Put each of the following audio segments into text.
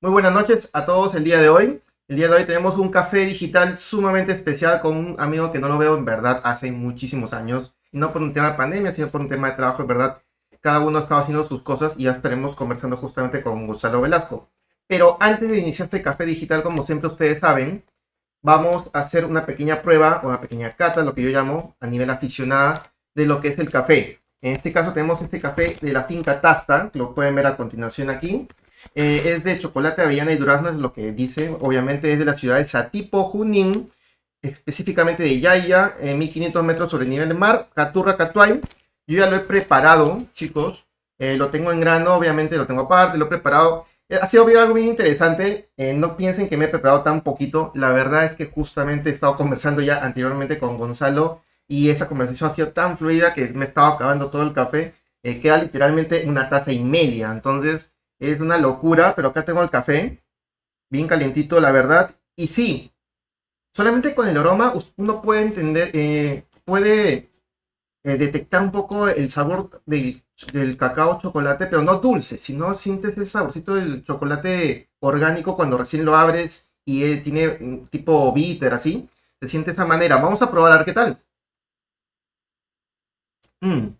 Muy buenas noches a todos el día de hoy. El día de hoy tenemos un café digital sumamente especial con un amigo que no lo veo en verdad hace muchísimos años. No por un tema de pandemia, sino por un tema de trabajo, en verdad. Cada uno está haciendo sus cosas y ya estaremos conversando justamente con Gonzalo Velasco. Pero antes de iniciar este café digital, como siempre ustedes saben, vamos a hacer una pequeña prueba, una pequeña cata, lo que yo llamo a nivel aficionada, de lo que es el café. En este caso tenemos este café de la finca Tasta, lo pueden ver a continuación aquí. Eh, es de chocolate, avellana y durazno, es lo que dice. Obviamente es de la ciudad de Satipo, Junín, específicamente de Yaya, en 1500 metros sobre el nivel del mar, Caturra, Catuay. Yo ya lo he preparado, chicos. Eh, lo tengo en grano, obviamente lo tengo aparte, lo he preparado. Eh, ha sido algo bien interesante. no piensen que me he preparado tan poquito. La verdad es que justamente he estado conversando ya anteriormente con Gonzalo y esa conversación ha sido tan fluida que me he estado acabando todo el café. queda literalmente una taza y media. Entonces, es una locura, pero acá tengo el café, bien calientito, la verdad. Y sí, solamente con el aroma uno puede entender, eh, puede eh, detectar un poco el sabor del, cacao chocolate, pero no dulce, sino sientes el saborcito del chocolate orgánico cuando recién lo abres y eh, tiene tipo bitter así. Se siente de esa manera. Vamos a probar a ver qué tal. Mm.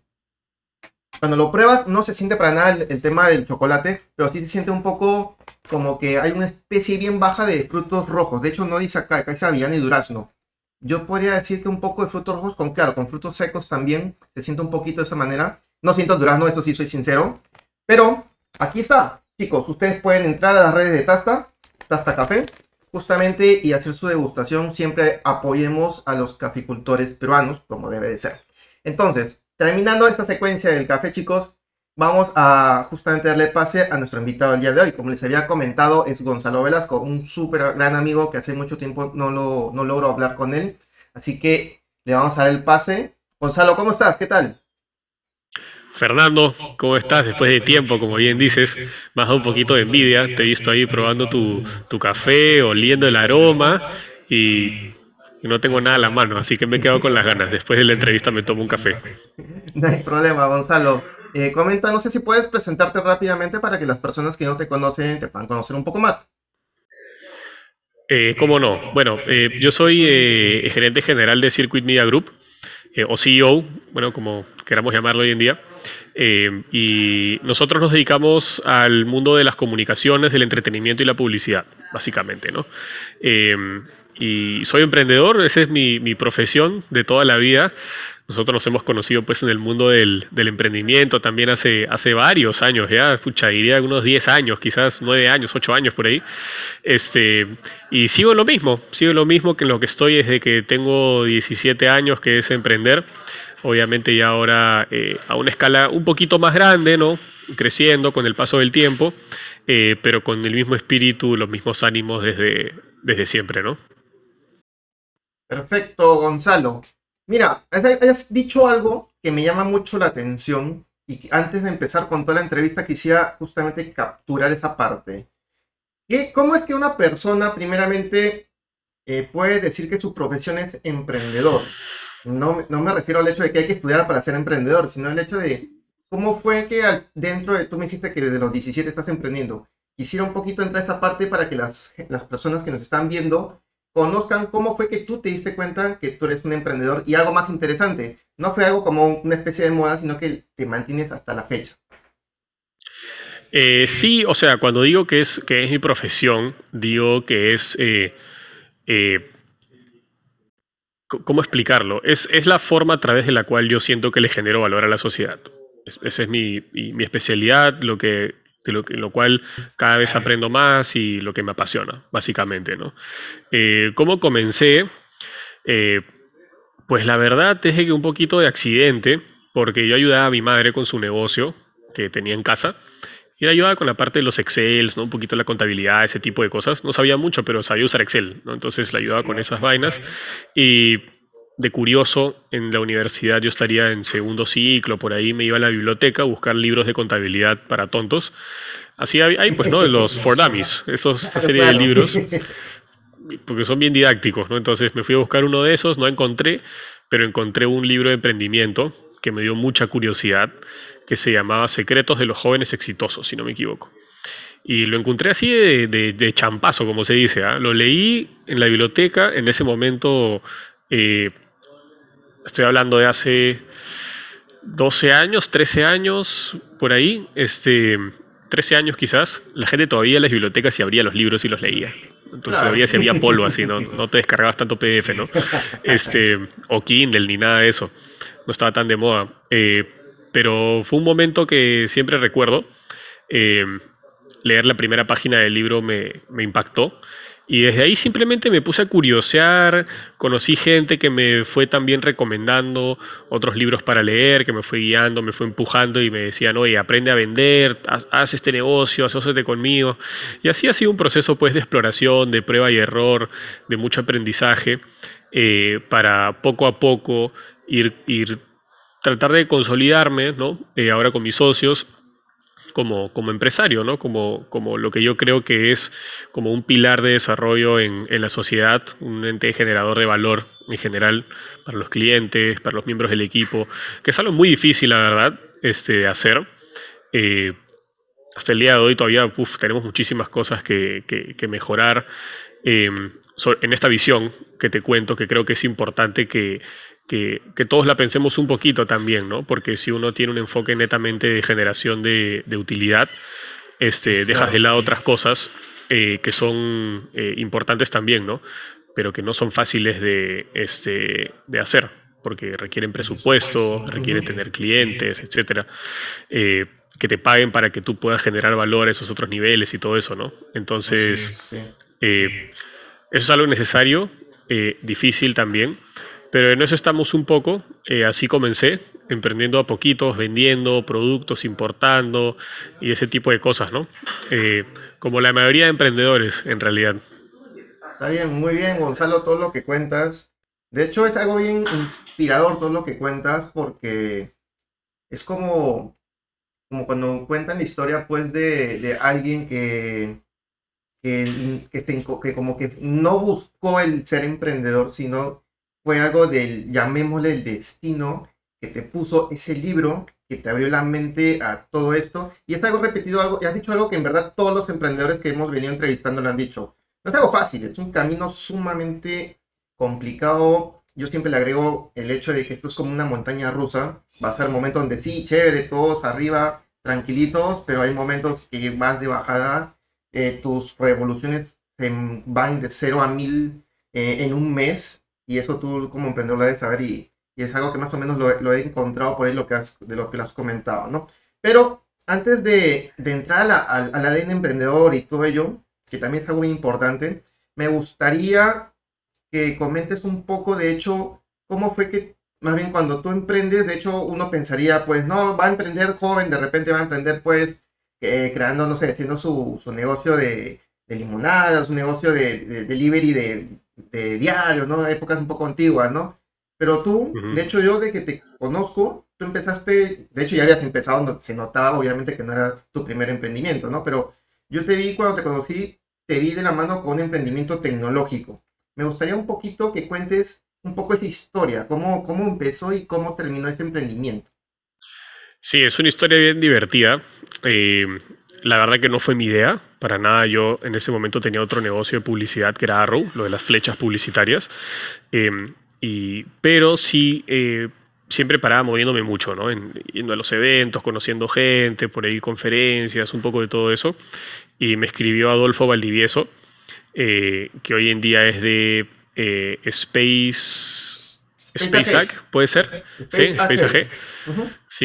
Cuando lo pruebas no se siente para nada el, tema del chocolate, pero sí se siente un poco como que hay una especie bien baja de frutos rojos. De hecho, no dice acá, acá dice avellana y durazno. Yo podría decir que un poco de frutos rojos, con claro, con frutos secos también se siente un poquito de esa manera. No siento durazno, esto sí soy sincero. Pero aquí está, chicos, ustedes pueden entrar a las redes de Tasta, Tasta Café, justamente y hacer su degustación. Siempre apoyemos a los caficultores peruanos, como debe de ser. Entonces, terminando esta secuencia del café, chicos, vamos a justamente darle pase a nuestro invitado el día de hoy. Como les había comentado, es Gonzalo Velasco, un súper gran amigo que hace mucho tiempo no, lo, logro hablar con él. Así que le vamos a dar el pase. Gonzalo, ¿cómo estás? ¿Qué tal? Fernando, ¿cómo estás? Después de tiempo, como bien dices, me has un poquito de envidia. Te he visto ahí probando tu, café, oliendo el aroma y no tengo nada a la mano, así que me he quedado con las ganas. Después de la entrevista me tomo un café. No hay problema, Gonzalo. Eh, comenta, no sé si puedes presentarte rápidamente para que las personas que no te conocen te puedan conocer un poco más. Eh, ¿Cómo no? Bueno, eh, yo soy gerente general de Circuit Media Group, o CEO, bueno, como queramos llamarlo hoy en día. y nosotros nos dedicamos al mundo de las comunicaciones, del entretenimiento y la publicidad, básicamente, ¿no? Y soy emprendedor, esa es mi, profesión de toda la vida. Nosotros nos hemos conocido pues en el mundo del, emprendimiento también hace, hace varios años, ya, pucha, diría unos 10 años, quizás 9 años, 8 años por ahí. Este, y sigo lo mismo, sigo lo mismo que en lo que estoy desde que tengo 17 años, que es emprender. Obviamente ya ahora eh, a una escala un poquito más grande, ¿no? Creciendo con el paso del tiempo, eh, pero con el mismo espíritu, los mismos ánimos desde, desde siempre, ¿no? Perfecto, Gonzalo. Mira, has dicho algo que me llama mucho la atención y antes de empezar con toda la entrevista quisiera justamente capturar esa parte. ¿Cómo es que una persona primeramente eh, puede decir que su profesión es emprendedor? No, no, me refiero al hecho de que hay que estudiar para ser emprendedor, sino el hecho de cómo fue que dentro de, tú me dijiste que desde los 17 estás emprendiendo. Quisiera un poquito entrar a esta parte para que las, las personas que nos están viendo conozcan cómo fue que tú te diste cuenta que tú eres un emprendedor y algo más interesante, no fue algo como una especie de moda, sino que te mantienes hasta la fecha. Eh, sí, o sea, cuando digo que es, que es mi profesión, digo que es... Eh, eh, ¿Cómo explicarlo? Es, es, la forma a través de la cual yo siento que le genero valor a la sociedad. esa es mi, mi, especialidad, lo que lo, lo, cual cada vez aprendo más y lo que me apasiona, básicamente. ¿no? Eh, ¿Cómo comencé? Eh, pues la verdad es que un poquito de accidente, porque yo ayudaba a mi madre con su negocio que tenía en casa. Y la ayudaba con la parte de los Excel, ¿no? un poquito la contabilidad, ese tipo de cosas. No sabía mucho, pero sabía usar Excel. ¿no? Entonces la ayudaba con esas vainas. Y de curioso, en la universidad yo estaría en segundo ciclo, por ahí me iba a la biblioteca a buscar libros de contabilidad para tontos. Así hay, pues, ¿no? Los For Dummies, estos, esta serie de libros, porque son bien didácticos, ¿no? Entonces me fui a buscar uno de esos, no encontré, pero encontré un libro de emprendimiento que me dio mucha curiosidad, que se llamaba Secretos de los jóvenes exitosos, si no me equivoco. Y lo encontré así de, champazo, como se dice. ¿ah? Lo leí en la biblioteca, en ese momento, eh, estoy hablando de hace 12 años, 13 años, por ahí, este, 13 años quizás, la gente todavía en las bibliotecas se abría los libros y los leía. Entonces todavía se había polvo así, ¿no? no te descargabas tanto PDF, ¿no? Este, o Kindle ni nada de eso. No estaba tan de moda. Eh, pero fue un momento que siempre recuerdo. Eh, leer la primera página del libro me, me impactó y desde ahí simplemente me puse a curiosear, conocí gente que me fue también recomendando otros libros para leer, que me fue guiando, me fue empujando y me decían, oye, aprende a vender, haz este negocio, asóciate conmigo. Y así ha sido un proceso pues de exploración, de prueba y error, de mucho aprendizaje, eh, para poco a poco ir, ir tratar de consolidarme, ¿no? Eh, ahora con mis socios como, como empresario, ¿no? Como, como lo que yo creo que es como un pilar de desarrollo en, en, la sociedad, un ente generador de valor en general para los clientes, para los miembros del equipo, que es algo muy difícil, la verdad, este, de hacer. Eh, hasta el día de hoy todavía tenemos muchísimas cosas que, que, mejorar eh, en esta visión que te cuento, que creo que es importante que, que, todos la pensemos un poquito también, ¿no? Porque si uno tiene un enfoque netamente de generación de, utilidad, este, dejas de lado otras cosas eh, que son eh, importantes también, ¿no? Pero que no son fáciles de, este, de hacer, porque requieren presupuesto, requieren tener clientes, etcétera. Eh, que te paguen para que tú puedas generar valor a esos otros niveles y todo eso, ¿no? Entonces, eso es algo necesario, difícil también, pero en eso estamos un poco, eh, así comencé, emprendiendo a poquitos, vendiendo productos, importando y ese tipo de cosas, ¿no? Eh, como la mayoría de emprendedores, en realidad. Está bien, muy bien, Gonzalo, todo lo que cuentas. De hecho, es algo bien inspirador todo lo que cuentas porque es como, como cuando cuentan la historia, pues, de, de alguien que, que, que, que como que no buscó el ser emprendedor, sino fue algo del, llamémosle el destino, que te puso ese libro, que te abrió la mente a todo esto. Y es algo repetido, algo, y has dicho algo que en verdad todos los emprendedores que hemos venido entrevistando lo han dicho. No es algo fácil, es un camino sumamente complicado. Yo siempre le agrego el hecho de que esto es como una montaña rusa. Va a ser momentos donde sí, chévere, todos arriba, tranquilitos, pero hay momentos que vas de bajada. Eh, tus revoluciones van de 0 a 1000 eh, en un mes y eso tú como emprendedor lo debes saber y, es algo que más o menos lo, he encontrado por ahí lo que de lo que lo has comentado, ¿no? Pero antes de, entrar al ADN emprendedor y todo ello, que también es algo muy importante, me gustaría que comentes un poco, de hecho, cómo fue que, más bien cuando tú emprendes, de hecho, uno pensaría, pues, no, va a emprender joven, de repente va a emprender, pues, eh, creando, no sé, haciendo su, su negocio de, de limonadas, su negocio de, de delivery de de diario, ¿no? Épocas un poco antiguas, ¿no? Pero tú, de hecho yo de que te conozco, tú empezaste, de hecho ya habías empezado, se notaba obviamente que no era tu primer emprendimiento, ¿no? Pero yo te vi cuando te conocí, te vi de la mano con un emprendimiento tecnológico. Me gustaría un poquito que cuentes un poco esa historia, cómo, cómo empezó y cómo terminó ese emprendimiento. Sí, es una historia bien divertida. Eh, la verdad que no fue mi idea, para nada. Yo en ese momento tenía otro negocio de publicidad que era Arrow, lo de las flechas publicitarias. Em, y, pero sí, eh, siempre paraba moviéndome mucho, ¿no? En, yendo a los eventos, conociendo gente, por ahí conferencias, un poco de todo eso. Y me escribió Adolfo Valdivieso, eh, que hoy en día es de eh, Space SpaceX, ¿puede ser? sí, Space Sí,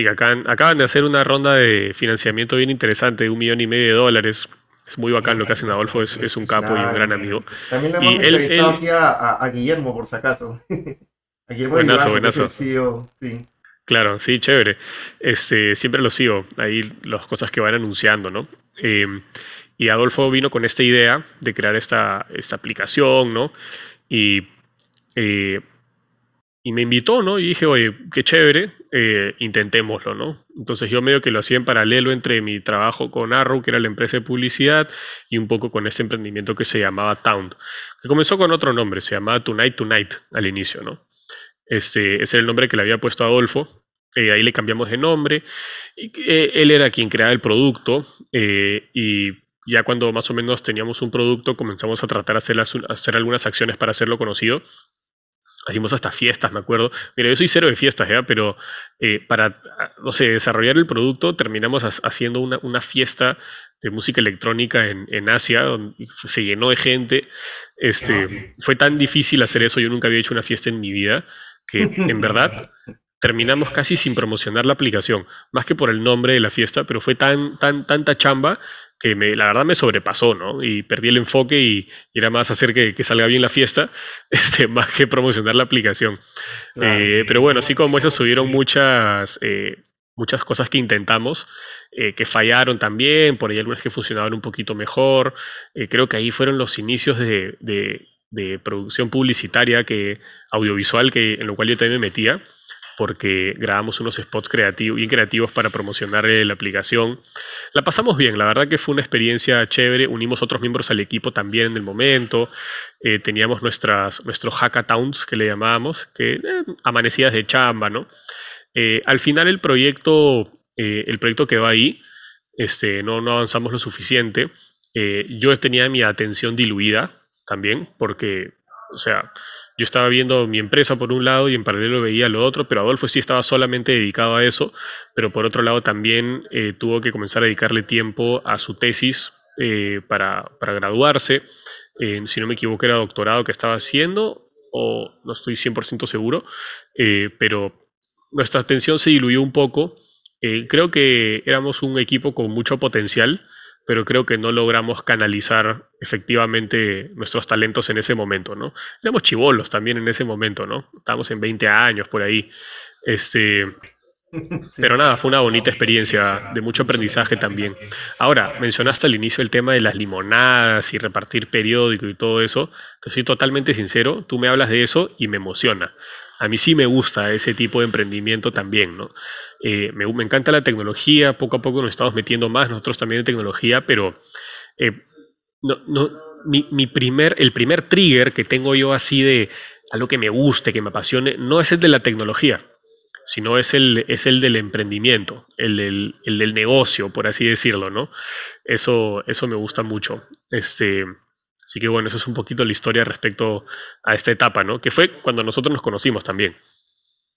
acaban, acaban de hacer una ronda de financiamiento bien interesante de un millón y medio de dólares. Es muy bacán lo que hacen Adolfo, es, un capo y un gran amigo. También le hemos entrevistado aquí a, Guillermo, por si acaso. a Guillermo buenazo, buenazo. sí. Claro, sí, chévere. Este, siempre lo sigo, ahí las cosas que van anunciando, ¿no? Em, y Adolfo vino con esta idea de crear esta, esta aplicación, ¿no? Y eh, y me invitó, ¿no? Y dije, oye, qué chévere, eh, intentémoslo, ¿no? Entonces yo medio que lo hacía en paralelo entre mi trabajo con Arrow, que era la empresa de publicidad, y un poco con este emprendimiento que se llamaba Town, que comenzó con otro nombre, se llamaba Tonight Tonight al inicio, ¿no? Este, ese era el nombre que le había puesto Adolfo, eh, ahí le cambiamos de nombre, y eh, él era quien creaba el producto, y ya cuando más o menos teníamos un producto, comenzamos a tratar de hacer, hacer algunas acciones para hacerlo conocido. Hacimos hasta fiestas, me acuerdo. Mira, yo soy cero de fiestas, ¿ya? pero eh, para, no sé, desarrollar el producto terminamos haciendo una, una, fiesta de música electrónica en, en, Asia, donde se llenó de gente. Este, fue tan difícil hacer eso, yo nunca había hecho una fiesta en mi vida, que en verdad terminamos casi sin promocionar la aplicación, más que por el nombre de la fiesta, pero fue tan, tan, tanta chamba que me, la verdad me sobrepasó, ¿no? Y perdí el enfoque y, era más hacer que, salga bien la fiesta, este, más que promocionar la aplicación. Eh, pero bueno, así como eso subieron muchas, eh, muchas cosas que intentamos, eh, que fallaron también, por ahí algunas que funcionaban un poquito mejor. creo que ahí fueron los inicios de, de, de producción publicitaria, que, audiovisual, que, en lo cual yo también me metía porque grabamos unos spots creativos, bien creativos para promocionar la aplicación. La pasamos bien, la verdad que fue una experiencia chévere, unimos otros miembros al equipo también en el momento, eh, teníamos nuestras, nuestros hackathons que le llamábamos, que eh, amanecidas de chamba, ¿no? Eh, al final el proyecto, el proyecto quedó ahí, este, no, no avanzamos lo suficiente. yo tenía mi atención diluida también, porque, o sea, yo estaba viendo mi empresa por un lado y en paralelo veía lo otro, pero Adolfo sí estaba solamente dedicado a eso, pero por otro lado también eh, tuvo que comenzar a dedicarle tiempo a su tesis eh, para, graduarse. Eh, si no me equivoco era doctorado que estaba haciendo, o no estoy 100% seguro, pero nuestra atención se diluyó un poco. creo que éramos un equipo con mucho potencial pero creo que no logramos canalizar efectivamente nuestros talentos en ese momento, ¿no? Éramos chivolos también en ese momento, ¿no? Estábamos en 20 años por ahí. Este, Pero nada, fue una bonita experiencia, de mucho aprendizaje también. Ahora, mencionaste al inicio el tema de las limonadas y repartir periódico y todo eso. Te soy totalmente sincero, tú me hablas de eso y me emociona. A mí sí me gusta ese tipo de emprendimiento también, ¿no? Eh, me, encanta la tecnología, poco a poco nos estamos metiendo más nosotros también en tecnología, pero eh, no, mi, primer, el primer trigger que tengo yo así de algo que me guste, que me apasione, no es el de la tecnología, sino es el, es el del emprendimiento, el del, el del negocio, por así decirlo, ¿no? Eso, eso me gusta mucho. Este, Así que bueno, eso es un poquito la historia respecto a esta etapa, ¿no? Que fue cuando nosotros nos conocimos también.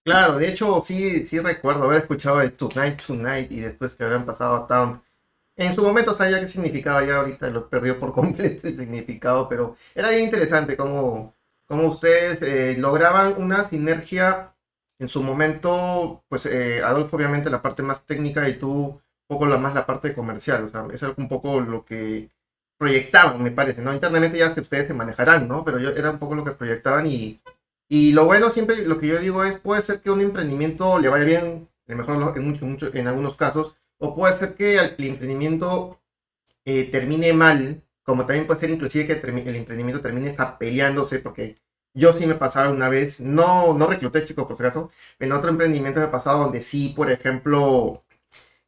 Claro, de hecho sí, sí recuerdo haber escuchado de Tonight Tonight y después que habían pasado a Town. En su momento sabía qué significaba, ya ahorita lo perdió por completo el significado, pero era bien interesante cómo, cómo ustedes eh, lograban una sinergia en su momento, pues eh, Adolfo obviamente la parte más técnica y tú un poco la más la parte comercial, o sea, es un poco lo que proyectaban, me parece, ¿no? Internamente ya ustedes se manejarán, ¿no? Pero yo era un poco lo que proyectaban y, y lo bueno siempre, lo que yo digo es, puede ser que un emprendimiento le vaya bien, en, mejor en, mucho, en algunos casos, o puede ser que el emprendimiento eh, termine mal, como también puede ser inclusive que el emprendimiento termine está peleándose, porque yo sí me pasaba una vez, no, no recluté chicos por si acaso, en otro emprendimiento me ha pasado donde sí, por ejemplo,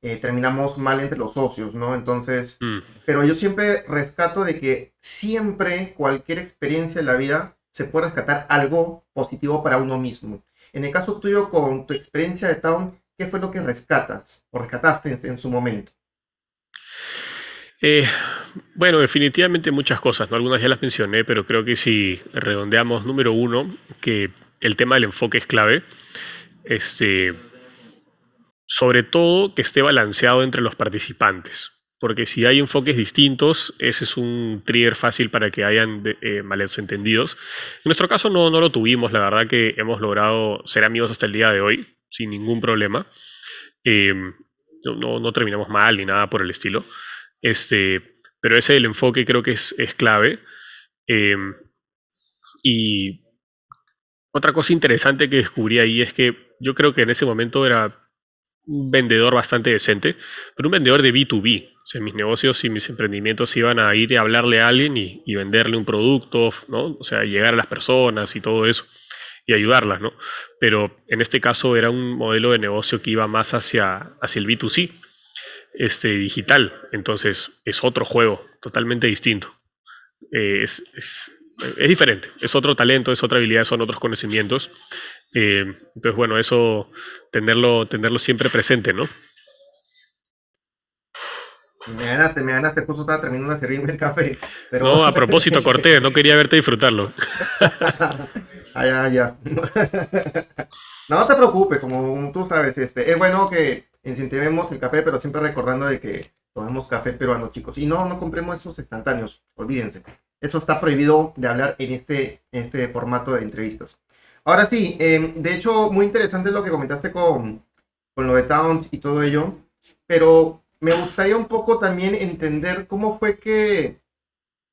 eh, terminamos mal entre los socios, ¿no? Entonces, mm. pero yo siempre rescato de que siempre cualquier experiencia en la vida se puede rescatar algo positivo para uno mismo. En el caso tuyo, con tu experiencia de Town, ¿qué fue lo que rescatas o rescataste en, su momento? Eh, bueno, definitivamente muchas cosas, ¿no? Algunas ya las mencioné, pero creo que si redondeamos, número uno, que el tema del enfoque es clave. Este, sobre todo que esté balanceado entre los participantes. Porque si hay enfoques distintos, ese es un trigger fácil para que hayan eh, malentendidos. En nuestro caso no, no lo tuvimos, la verdad que hemos logrado ser amigos hasta el día de hoy, sin ningún problema. Eh, no, no, terminamos mal ni nada por el estilo. Este, pero ese el enfoque creo que es, clave. Eh, y otra cosa interesante que descubrí ahí es que yo creo que en ese momento era vendedor bastante decente, pero un vendedor de B2B. O sea, mis negocios y mis emprendimientos iban a ir a hablarle a alguien y, venderle un producto, ¿no? O sea, llegar a las personas y todo eso y ayudarlas, ¿no? Pero en este caso era un modelo de negocio que iba más hacia, el B2C, este, digital. Entonces es otro juego, totalmente distinto. Eh, es, es diferente, es otro talento, es otra habilidad, son otros conocimientos eh, entonces, bueno, eso, tenerlo, tenerlo siempre presente, ¿no? Me ganaste, me ganaste, justo estaba terminando de servirme el café. Pero... No, a propósito, corté, no quería verte disfrutarlo. ah, ya, ya. no te preocupes, como tú sabes, este, es bueno que incentivemos el café, pero siempre recordando de que tomemos café peruano, chicos. Y no, no compremos esos instantáneos, olvídense. Eso está prohibido de hablar en este, en este formato de entrevistas. Ahora sí, em, de hecho, muy interesante lo que comentaste con, con lo de Towns y todo ello, pero me gustaría un poco también entender cómo fue que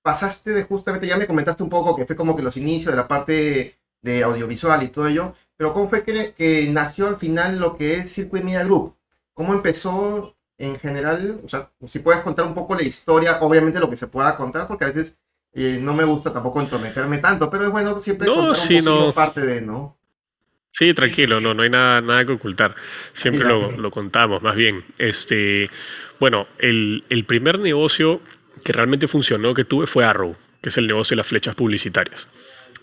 pasaste de justamente, ya me comentaste un poco que fue como que los inicios de la parte de audiovisual y todo ello, pero cómo fue que, que nació al final lo que es Circuit Media Group, cómo empezó en general, o sea, si puedes contar un poco la historia, obviamente lo que se pueda contar, porque a veces eh, no me gusta tampoco entrometerme tanto, pero es bueno siempre no, un no. parte de, ¿no? Sí, tranquilo, no, no hay nada, nada que ocultar. Siempre lo, contamos, más bien. Este, bueno, el, primer negocio que realmente funcionó que tuve fue Arrow, que es el negocio de las flechas publicitarias.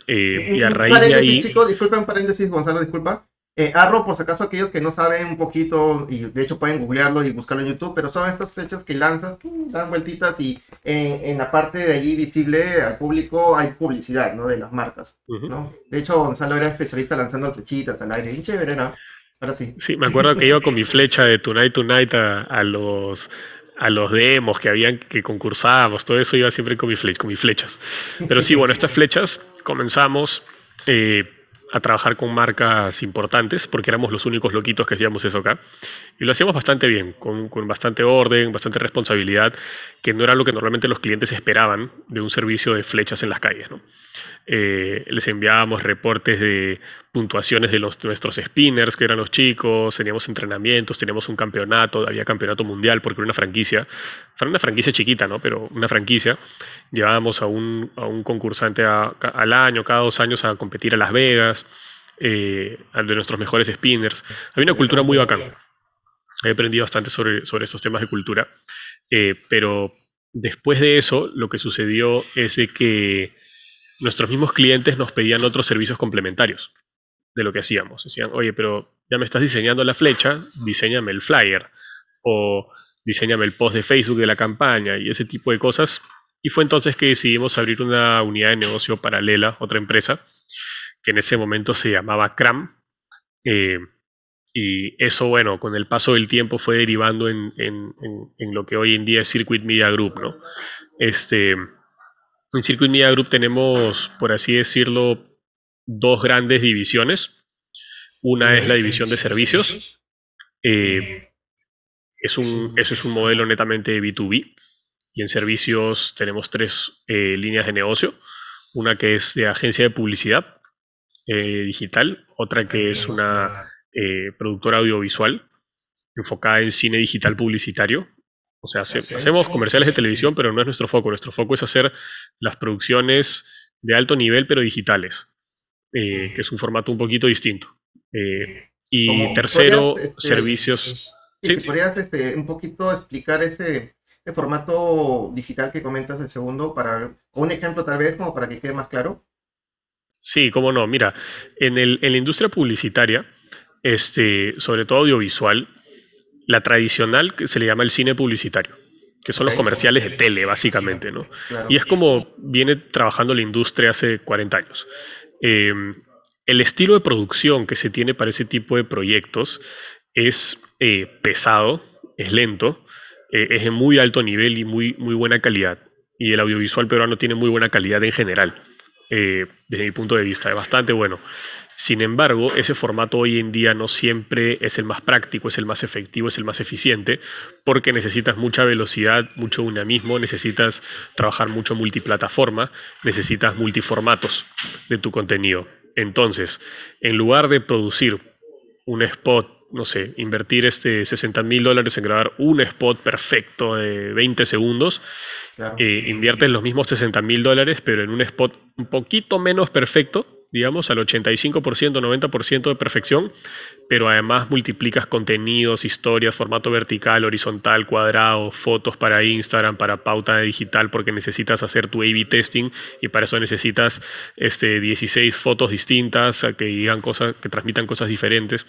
Eh, y a raíz de ahí. Chicos, disculpen un paréntesis, Gonzalo, disculpa. Eh, Arrow, por si acaso, aquellos que no saben un poquito, y de hecho pueden googlearlo y buscarlo en YouTube, pero son estas flechas que lanzas, dan vueltitas y en, la parte de allí visible al público hay publicidad, ¿no? De las marcas, ¿no? De hecho, Gonzalo era especialista lanzando flechitas al aire, y chévere, ¿no? Ahora sí. Sí, me acuerdo que iba con mi flecha de Tonight Tonight a, a los a los demos que habían que concursábamos, todo eso iba siempre con, mi con mis flechas. Pero sí, bueno, estas flechas comenzamos eh, a trabajar con marcas importantes, porque éramos los únicos loquitos que hacíamos eso acá. Y lo hacíamos bastante bien, con, bastante orden, bastante responsabilidad, que no era lo que normalmente los clientes esperaban de un servicio de flechas en las calles. ¿no? Eh, les enviábamos reportes de puntuaciones de, nuestros spinners, que eran los chicos, teníamos entrenamientos, teníamos un campeonato, había campeonato mundial, porque era una franquicia, fue una franquicia chiquita, ¿no? pero una franquicia. Llevábamos a un, a un concursante al año, cada dos años, a competir a Las Vegas eh, de nuestros mejores spinners. Había una cultura muy bacana. He aprendido bastante sobre, sobre esos temas de cultura. Eh, pero después de eso, lo que sucedió es que nuestros mismos clientes nos pedían otros servicios complementarios de lo que hacíamos. Decían, oye, pero ya me estás diseñando la flecha, diseñame el flyer o diseñame el post de Facebook de la campaña y ese tipo de cosas. Y fue entonces que decidimos abrir una unidad de negocio paralela, otra empresa, que en ese momento se llamaba CRAM. Eh, y eso, bueno, con el paso del tiempo fue derivando en, lo que hoy en día es Circuit Media Group, ¿no? Este, en Circuit Media Group tenemos, por así decirlo, dos grandes divisiones. Una es la división de servicios. Eh, es un, eso es un modelo netamente B2B. Y en servicios tenemos tres eh, líneas de negocio. Una que es de agencia de publicidad, eh, digital, otra que es una productora audiovisual enfocada en cine digital publicitario. O sea, hacemos comerciales de televisión, pero no es nuestro foco. Nuestro foco es hacer las producciones de alto nivel, pero digitales, eh, que es un formato un poquito distinto. y tercero, este, servicios. ¿sí? ¿Podrías este, un poquito explicar ese, formato digital que comentas el segundo, para, un ejemplo tal vez, como para que quede más claro? Sí, cómo no. Mira, en, el, en la industria publicitaria, este, sobre todo audiovisual, la tradicional se le llama el cine publicitario, que son los comerciales de tele, básicamente, ¿no? Y es como viene trabajando la industria hace 40 años. Em, el estilo de producción que se tiene para ese tipo de proyectos es eh, pesado, es lento, eh, es de muy alto nivel y muy, muy buena calidad. Y el audiovisual peruano tiene muy buena calidad en general. Eh, desde mi punto de vista, es bastante bueno. Sin embargo, ese formato hoy en día no siempre es el más práctico, es el más efectivo, es el más eficiente, porque necesitas mucha velocidad, mucho dinamismo, necesitas trabajar mucho multiplataforma, necesitas multiformatos de tu contenido. Entonces, en lugar de producir un spot no sé, invertir este 60 mil dólares en grabar un spot perfecto de 20 segundos, eh, invierte los mismos 60 mil dólares, pero en un spot un poquito menos perfecto, digamos, al 85%, 90% de perfección, pero además multiplicas contenidos, historias, formato vertical, horizontal, cuadrado, fotos para Instagram, para pauta digital, porque necesitas hacer tu A-B testing y para eso necesitas este, 16 fotos distintas que digan cosas, que transmitan cosas diferentes.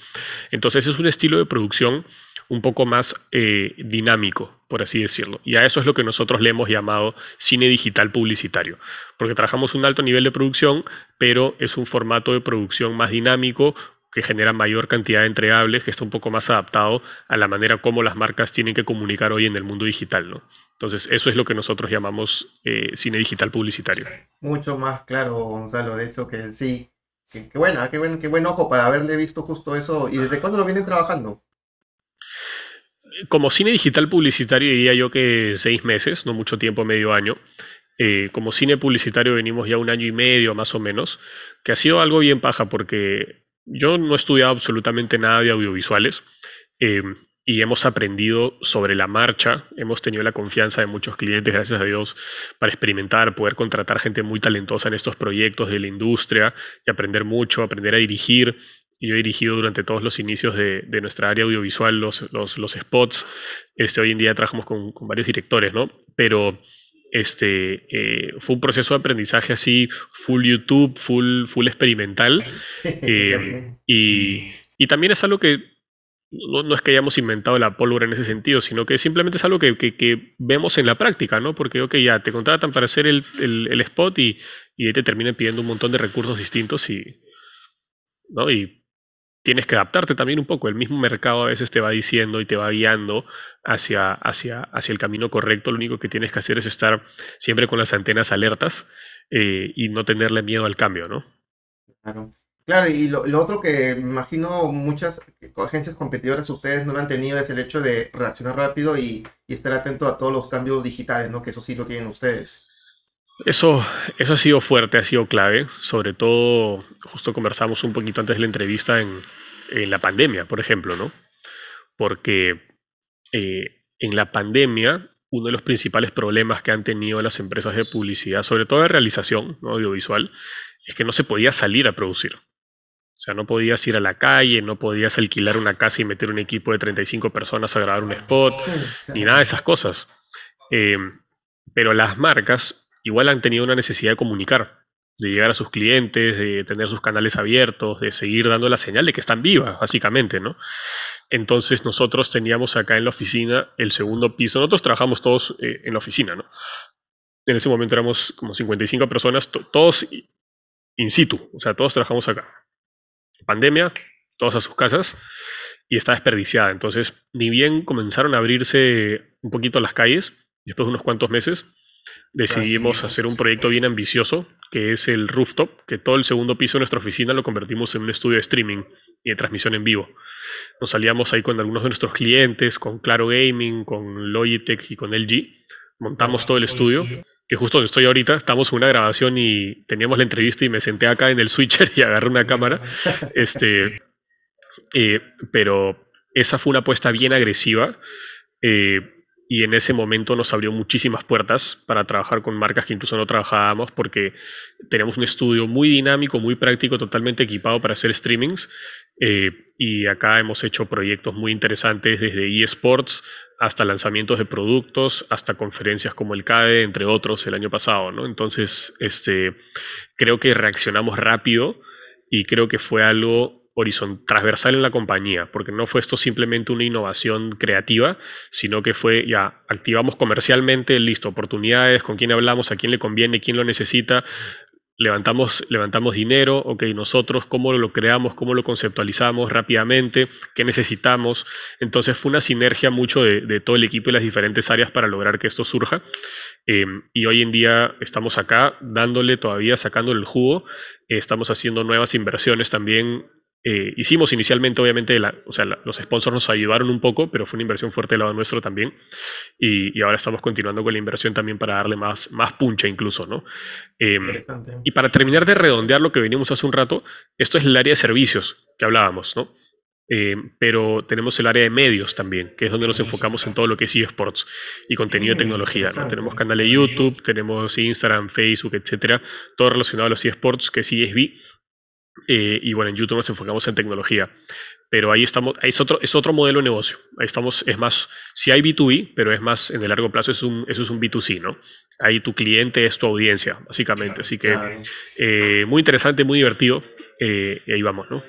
Entonces es un estilo de producción un poco más eh, dinámico, por así decirlo. Y a eso es lo que nosotros le hemos llamado cine digital publicitario, porque trabajamos un alto nivel de producción, pero es un formato de producción más dinámico, que genera mayor cantidad de entregables, que está un poco más adaptado a la manera como las marcas tienen que comunicar hoy en el mundo digital. ¿no? Entonces, eso es lo que nosotros llamamos eh, cine digital publicitario. Mucho más claro, Gonzalo, de hecho que sí. Qué, buena, qué buen, qué buen ojo para haberle visto justo eso. ¿Y desde cuándo lo vienen trabajando? Como cine digital publicitario diría yo que seis meses, no mucho tiempo, medio año. Eh, como cine publicitario venimos ya un año y medio más o menos, que ha sido algo bien paja porque yo no he estudiado absolutamente nada de audiovisuales eh, y hemos aprendido sobre la marcha, hemos tenido la confianza de muchos clientes, gracias a Dios, para experimentar, poder contratar gente muy talentosa en estos proyectos de la industria y aprender mucho, aprender a dirigir. Y yo he dirigido durante todos los inicios de, nuestra área audiovisual los, los, spots. Este, hoy en día trabajamos con, con varios directores, ¿no? Pero este, eh, fue un proceso de aprendizaje así, full YouTube, full, full experimental. Eh, y, también es algo que no, es que hayamos inventado la pólvora en ese sentido, sino que simplemente es algo que, vemos en la práctica, ¿no? Porque, ok, ya te contratan para hacer el, spot y, y te terminan pidiendo un montón de recursos distintos y, ¿no? y tienes que adaptarte también un poco. El mismo mercado a veces te va diciendo y te va guiando hacia, hacia, hacia el camino correcto. Lo único que tienes que hacer es estar siempre con las antenas alertas eh, y no tenerle miedo al cambio, ¿no? Claro. Claro, y lo, otro que me imagino muchas agencias competidoras ustedes no lo han tenido es el hecho de reaccionar rápido y, y estar atento a todos los cambios digitales, ¿no? Que eso sí lo tienen ustedes. Eso, eso ha sido fuerte, ha sido clave. Sobre todo, justo conversamos un poquito antes de la entrevista en, la pandemia, por ejemplo, ¿no? Porque eh, en la pandemia, uno de los principales problemas que han tenido las empresas de publicidad, sobre todo de realización audiovisual, es que no se podía salir a producir. O sea, no podías ir a la calle, no podías alquilar una casa y meter un equipo de 35 personas a grabar un spot, ni nada de esas cosas. Eh, pero las marcas igual han tenido una necesidad de comunicar, de llegar a sus clientes, de tener sus canales abiertos, de seguir dando la señal de que están vivas, básicamente, ¿no? Entonces nosotros teníamos acá en la oficina el segundo piso, nosotros trabajamos todos eh, en la oficina, ¿no? En ese momento éramos como 55 personas, todos in situ, o sea, todos trabajamos acá. Pandemia, todos a sus casas, y está desperdiciada. Entonces, ni bien comenzaron a abrirse un poquito las calles, después de unos cuantos meses, decidimos hacer un proyecto bien ambicioso, que es el rooftop, que todo el segundo piso de nuestra oficina lo convertimos en un estudio de streaming y de transmisión en vivo. Nos salíamos ahí con algunos de nuestros clientes, con Claro Gaming, con Logitech y con LG. Montamos todo el estudio, que justo donde estoy ahorita, estamos en una grabación y teníamos la entrevista y me senté acá en el switcher y agarré una cámara. Este, eh, pero esa fue una apuesta bien agresiva. Eh, y en ese momento nos abrió muchísimas puertas para trabajar con marcas que incluso no trabajábamos porque tenemos un estudio muy dinámico, muy práctico, totalmente equipado para hacer streamings eh, y acá hemos hecho proyectos muy interesantes desde eSports hasta lanzamientos de productos, hasta conferencias como el CADE, entre otros, el año pasado, ¿no? Entonces, este, creo que reaccionamos rápido y creo que fue algo horizontal, transversal en la compañía, porque no fue esto simplemente una innovación creativa, sino que fue ya activamos comercialmente, listo, oportunidades, con quién hablamos, a quién le conviene, quién lo necesita, levantamos, levantamos dinero, ok, nosotros cómo lo creamos, cómo lo conceptualizamos rápidamente, qué necesitamos. Entonces fue una sinergia mucho de, todo el equipo y las diferentes áreas para lograr que esto surja. Eh, y hoy en día estamos acá dándole todavía, sacándole el jugo. estamos haciendo nuevas inversiones también eh, hicimos inicialmente, obviamente, o sea, los sponsors nos ayudaron un poco, pero fue una inversión fuerte del lado nuestro también. Y, ahora estamos continuando con la inversión también para darle más, más puncha incluso, ¿no? Em, y para terminar de redondear lo que venimos hace un rato, esto es el área de servicios que hablábamos, ¿no? Em, pero tenemos el área de medios también, que es donde nos enfocamos en todo lo que es eSports y contenido de tecnología. ¿no? Tenemos canal de YouTube, tenemos Instagram, Facebook, etcétera, todo relacionado a los eSports, que es ESB, eh, y bueno, en YouTube nos enfocamos en tecnología. Pero ahí estamos, es otro, es otro modelo de negocio. Ahí estamos, es más, si hay B2B, pero es más, en el largo plazo es un, eso es un B2C, ¿no? Ahí tu cliente es tu audiencia, básicamente. Así que eh, muy interesante, muy divertido. Eh, y ahí vamos, ¿no?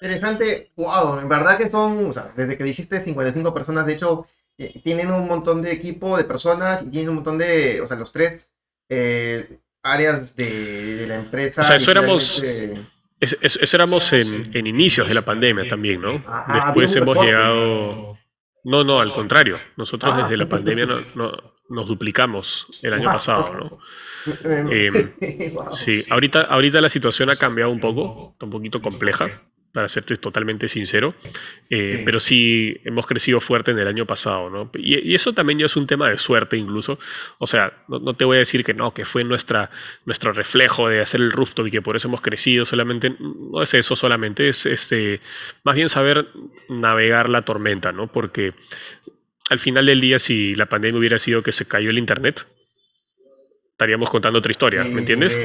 Interesante, wow, en verdad que son, o sea, desde que dijiste 55 personas, de hecho, tienen un montón de equipo de personas y tienen un montón de, o sea, los tres eh, áreas de, la empresa. O sea, eso éramos, eso, éramos en, en, inicios de la pandemia también, ¿no? Después hemos llegado... No, no, al contrario. Nosotros ah, desde la pandemia no, nos duplicamos el año pasado, ¿no? Eh, sí, ahorita, ahorita la situación ha cambiado un poco, está un poquito compleja para serte totalmente sincero. Eh, pero sí hemos crecido fuerte en el año pasado, ¿no? Y, eso también ya es un tema de suerte incluso. O sea, no, te voy a decir que no, que fue nuestra, nuestro reflejo de hacer el rooftop y que por eso hemos crecido solamente. No es eso solamente, es este, más bien saber navegar la tormenta, ¿no? Porque al final del día, si la pandemia hubiera sido que se cayó el Internet, estaríamos contando otra historia, ¿me entiendes?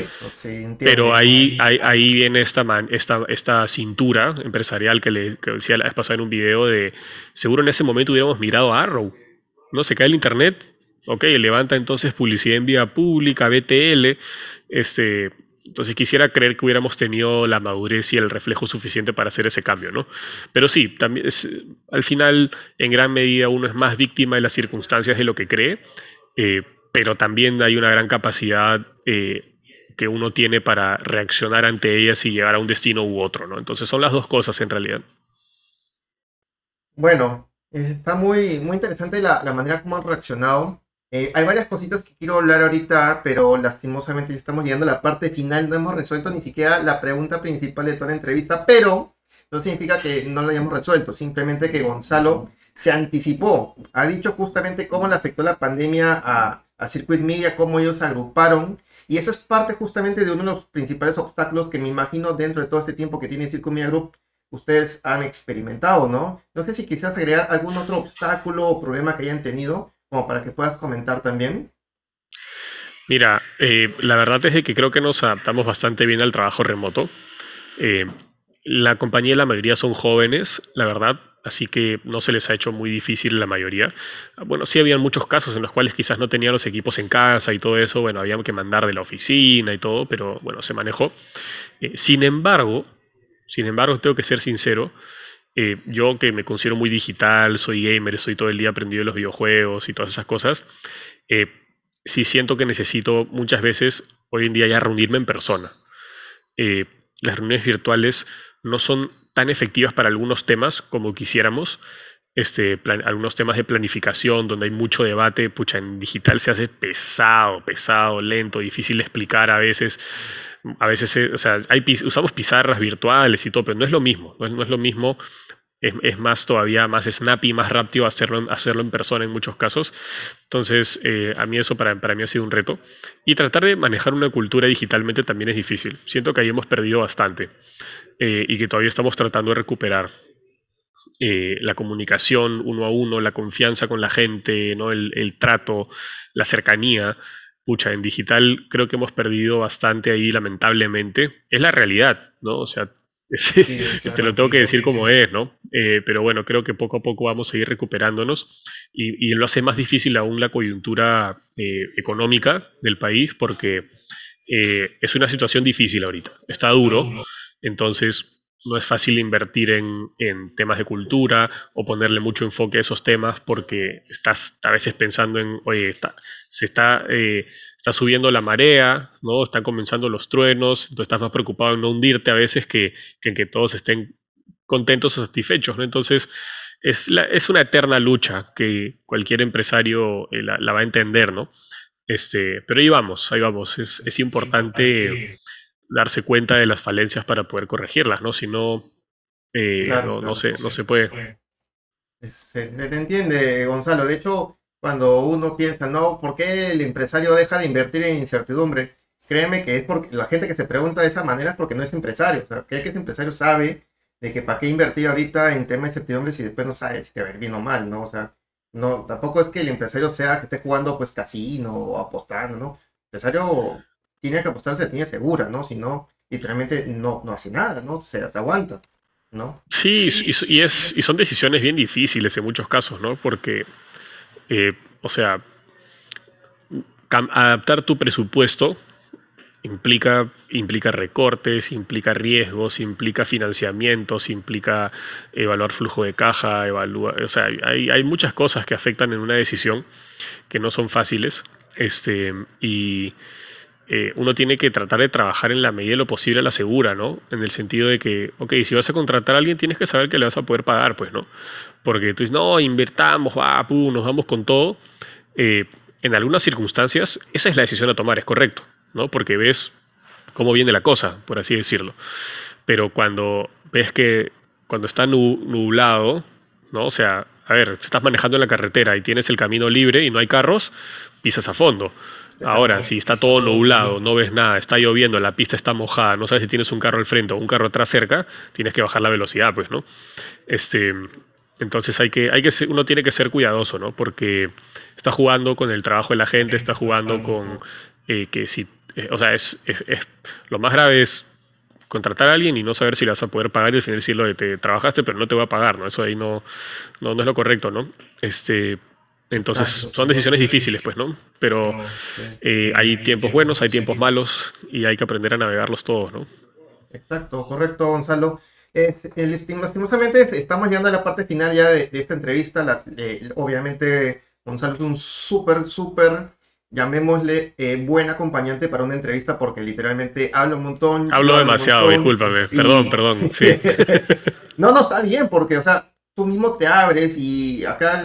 Pero ahí, ahí, viene esta, esta, esta cintura empresarial que le decía la vez pasada en un video de, seguro en ese momento hubiéramos mirado a Arrow, ¿no? Se cae el internet, ok, levanta entonces publicidad en vía pública, BTL, este, entonces quisiera creer que hubiéramos tenido la madurez y el reflejo suficiente para hacer ese cambio, ¿no? Pero sí, también al final, en gran medida, uno es más víctima de las circunstancias de lo que cree. Eh, pero también hay una gran capacidad eh, que uno tiene para reaccionar ante ellas y llegar a un destino u otro, ¿no? Entonces son las dos cosas en realidad. Bueno, está muy, muy interesante la, manera como han reaccionado. Eh, hay varias cositas que quiero hablar ahorita, pero lastimosamente ya estamos llegando a la parte final. No hemos resuelto ni siquiera la pregunta principal de toda la entrevista, pero no significa que no lo hayamos resuelto, simplemente que Gonzalo se anticipó. Ha dicho justamente cómo le afectó la pandemia a, a Circuit Media, cómo ellos agruparon. Y eso es parte justamente de uno de los principales obstáculos que me imagino dentro de todo este tiempo que tiene Circuit Media Group, ustedes han experimentado, ¿no? No sé si quisieras agregar algún otro obstáculo o problema que hayan tenido, como para que puedas comentar también. Mira, eh, la verdad es que creo que nos adaptamos bastante bien al trabajo remoto. Eh, la compañía, la mayoría son jóvenes, la verdad, así que no se les ha hecho muy difícil la mayoría. Bueno, sí habían muchos casos en los cuales quizás no tenían los equipos en casa y todo eso, bueno, había que mandar de la oficina y todo, pero bueno, se manejó. Eh, sin embargo, sin embargo, tengo que ser sincero, eh, yo que me considero muy digital, soy gamer, estoy todo el día aprendido de los videojuegos y todas esas cosas, eh, sí siento que necesito muchas veces hoy en día ya reunirme en persona. las reuniones virtuales no son tan efectivas para algunos temas como quisiéramos. Este, algunos temas de planificación donde hay mucho debate, pucha, en digital se hace pesado, pesado, lento, difícil de explicar a veces. A veces, eh, o sea, hay, usamos pizarras virtuales y todo, pero no es lo mismo, no es, lo mismo es, más todavía más snappy, más rápido hacerlo, hacerlo en persona en muchos casos. Entonces, eh, a mí eso para, para, mí ha sido un reto. Y tratar de manejar una cultura digitalmente también es difícil. Siento que ahí hemos perdido bastante. Eh, y que todavía estamos tratando de recuperar. Eh, la comunicación uno a uno, la confianza con la gente, ¿no? el, trato, la cercanía. Pucha, en digital creo que hemos perdido bastante ahí, lamentablemente. Es la realidad, ¿no? O sea, te lo tengo que decir como es, ¿no? Eh, pero bueno, creo que poco a poco vamos a ir recuperándonos y, lo hace más difícil aún la coyuntura económica del país porque es una situación difícil ahorita. Está duro. Entonces, no es fácil invertir en, temas de cultura o ponerle mucho enfoque a esos temas porque estás a veces pensando en, oye, está, se está, eh, está subiendo la marea, ¿no? Están comenzando los truenos, entonces estás más preocupado en no hundirte a veces que, en que todos estén contentos o satisfechos, ¿no? Entonces, es, es una eterna lucha que cualquier empresario eh, la, va a entender, ¿no? Este, pero ahí vamos, ahí vamos. Es, es importante darse cuenta de las falencias para poder corregirlas, ¿no? Si no, eh, no, se, no se puede. Se, te entiende, Gonzalo. De hecho, cuando uno piensa, no, ¿por qué el empresario deja de invertir en incertidumbre? Créeme que es porque la gente que se pregunta de esa manera es porque no es empresario. O sea, que ese empresario sabe de que para qué invertir ahorita en temas de incertidumbre si después no sabe si te va bien o mal, ¿no? O sea, no, tampoco es que el empresario sea que esté jugando pues casino o apostando, ¿no? El empresario tiene que apostarse, tiene segura, ¿no? Si no, literalmente no, no hace nada, ¿no? Se, aguanta, ¿no? Sí, y, es, y son decisiones bien difíciles en muchos casos, ¿no? Porque, eh, o sea, adaptar tu presupuesto implica, implica recortes, implica riesgos, implica financiamientos, implica evaluar flujo de caja, evaluar, o sea, hay, hay muchas cosas que afectan en una decisión que no son fáciles. Este, y eh, uno tiene que tratar de trabajar en la medida de lo posible a la segura, ¿no? En el sentido de que, ok, si vas a contratar a alguien, tienes que saber que le vas a poder pagar, pues, ¿no? Porque tú dices, no, invertamos, va, pu, nos vamos con todo. Eh, en algunas circunstancias, esa es la decisión a tomar, es correcto, ¿no? Porque ves cómo viene la cosa, por así decirlo. Pero cuando ves que cuando está nublado, ¿no? O sea, a ver, si estás manejando en la carretera y tienes el camino libre y no hay carros, pisas a fondo. Ahora, si está todo nublado, no ves nada, está lloviendo, la pista está mojada, no sabes si tienes un carro al frente o un carro atrás cerca, tienes que bajar la velocidad, pues, ¿no? Este, entonces hay que, hay que uno tiene que ser cuidadoso, ¿no? Porque está jugando con el trabajo de la gente, está jugando con eh, que si, eh, o sea, es, lo más grave es contratar a alguien y no saber si le vas a poder pagar y al final decirlo de te trabajaste pero no te va a pagar, ¿no? Eso ahí no, no, no es lo correcto, ¿no? Este, entonces son decisiones difíciles, pues, ¿no? Pero eh, hay tiempos buenos, hay tiempos malos y hay que aprender a navegarlos todos, ¿no? Exacto, correcto, Gonzalo. Es, el, lastimosamente estamos llegando a la parte final ya de, esta entrevista. obviamente, Gonzalo es un súper, súper, llamémosle, eh, buen acompañante para una entrevista porque literalmente habla un montón. Hablo demasiado, discúlpame. Perdón, perdón. Sí. no, no, está bien porque, o sea, tú mismo te abres y acá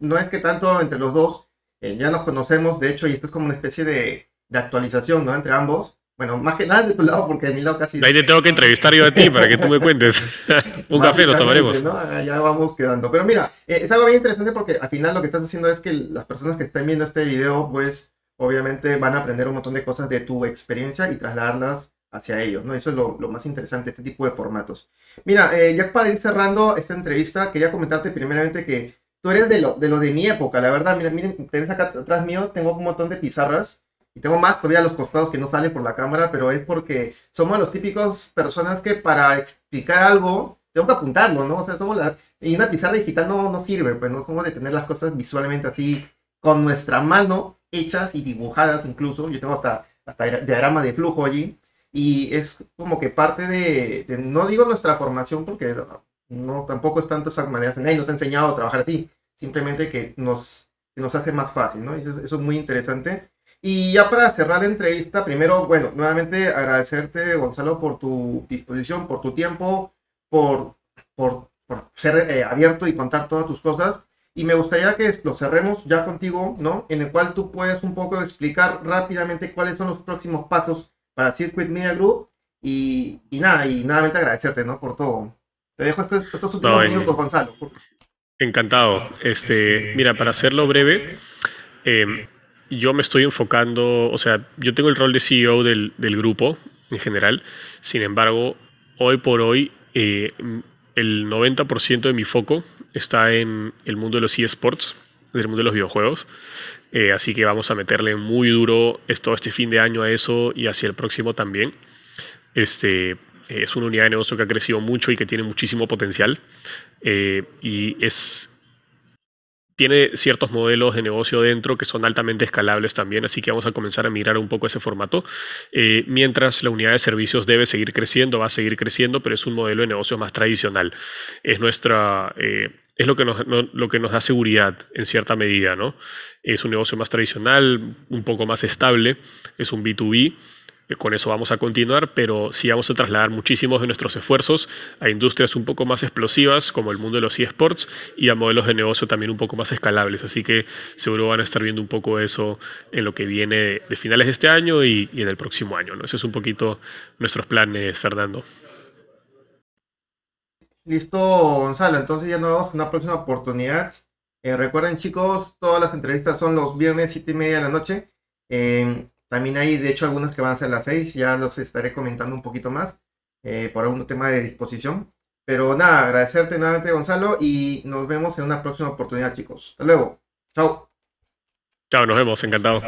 no es que tanto entre los dos, eh, ya nos conocemos, de hecho, y esto es como una especie de, actualización, ¿no? Entre ambos. Bueno, más que nada de tu lado, porque de mi lado casi... Ahí te tengo que entrevistar yo a ti para que tú me cuentes. Un café nos tomaremos. ¿no? Ya vamos quedando. Pero mira, eh, es algo bien interesante porque al final lo que estás haciendo es que las personas que están viendo este video, pues obviamente van a aprender un montón de cosas de tu experiencia y trasladarlas hacia ellos, ¿no? Eso es lo, más interesante, este tipo de formatos. Mira, eh, ya para ir cerrando esta entrevista, quería comentarte primeramente que tú eres de lo de, lo de mi época, la verdad, mira, miren, tenés acá atrás mío, tengo un montón de pizarras y tengo más todavía los costados que no salen por la cámara, pero es porque somos los típicos personas que para explicar algo tengo que apuntarlo, ¿no? O sea, somos la... Y una pizarra digital no, no sirve, pues no somos de tener las cosas visualmente así con nuestra mano hechas y dibujadas incluso. Yo tengo hasta, hasta diagrama de flujo allí. Y es como que parte de, no digo nuestra formación, porque no tampoco es tanto esa manera, nadie nos ha enseñado a trabajar así, simplemente que nos, nos hace más fácil, ¿no? Eso, eso, es muy interesante. Y ya para cerrar la entrevista, primero, bueno, nuevamente agradecerte, Gonzalo, por tu disposición, por tu tiempo, por, por, por ser eh, abierto y contar todas tus cosas. Y me gustaría que lo cerremos ya contigo, ¿no? En el cual tú puedes un poco explicar rápidamente cuáles son los próximos pasos para Circuit Media Group. Y, y nada, y nuevamente agradecerte, ¿no? Por todo. Te dejo estos, estos últimos minutos, Gonzalo. Encantado. Este, mira, para hacerlo breve, em, yo me estoy enfocando, o sea, yo tengo el rol de CEO del, grupo en general, sin embargo, hoy por hoy eh, el 90% de mi foco está en el mundo de los eSports, del mundo de los videojuegos. Eh, así que vamos a meterle muy duro esto este fin de año a eso y hacia el próximo también. Este, es una unidad de negocio que ha crecido mucho y que tiene muchísimo potencial. Eh, y es tiene ciertos modelos de negocio dentro que son altamente escalables también, así que vamos a comenzar a mirar un poco ese formato. Eh, mientras la unidad de servicios debe seguir creciendo, va a seguir creciendo, pero es un modelo de negocio más tradicional. Es nuestra es lo que, nos, lo que nos da seguridad en cierta medida, ¿no? Es un negocio más tradicional, un poco más estable, es un B2B, eh, con eso vamos a continuar, pero sí vamos a trasladar muchísimos de nuestros esfuerzos a industrias un poco más explosivas, como el mundo de los eSports, y a modelos de negocio también un poco más escalables. Así que seguro van a estar viendo un poco eso en lo que viene de finales de este año y, en el próximo año. ¿no? Ese es un poquito nuestros planes, Fernando. Listo, Gonzalo. Entonces ya nos vemos en una próxima oportunidad. Eh, recuerden, chicos, todas las entrevistas son los viernes, siete y media de la noche. También hay, de hecho, algunas que van a ser las 6. Ya los estaré comentando un poquito más eh, por algún tema de disposición. Pero nada, agradecerte nuevamente, Gonzalo, y nos vemos en una próxima oportunidad, chicos. Hasta luego. Chao. Chao, nos vemos. Encantado.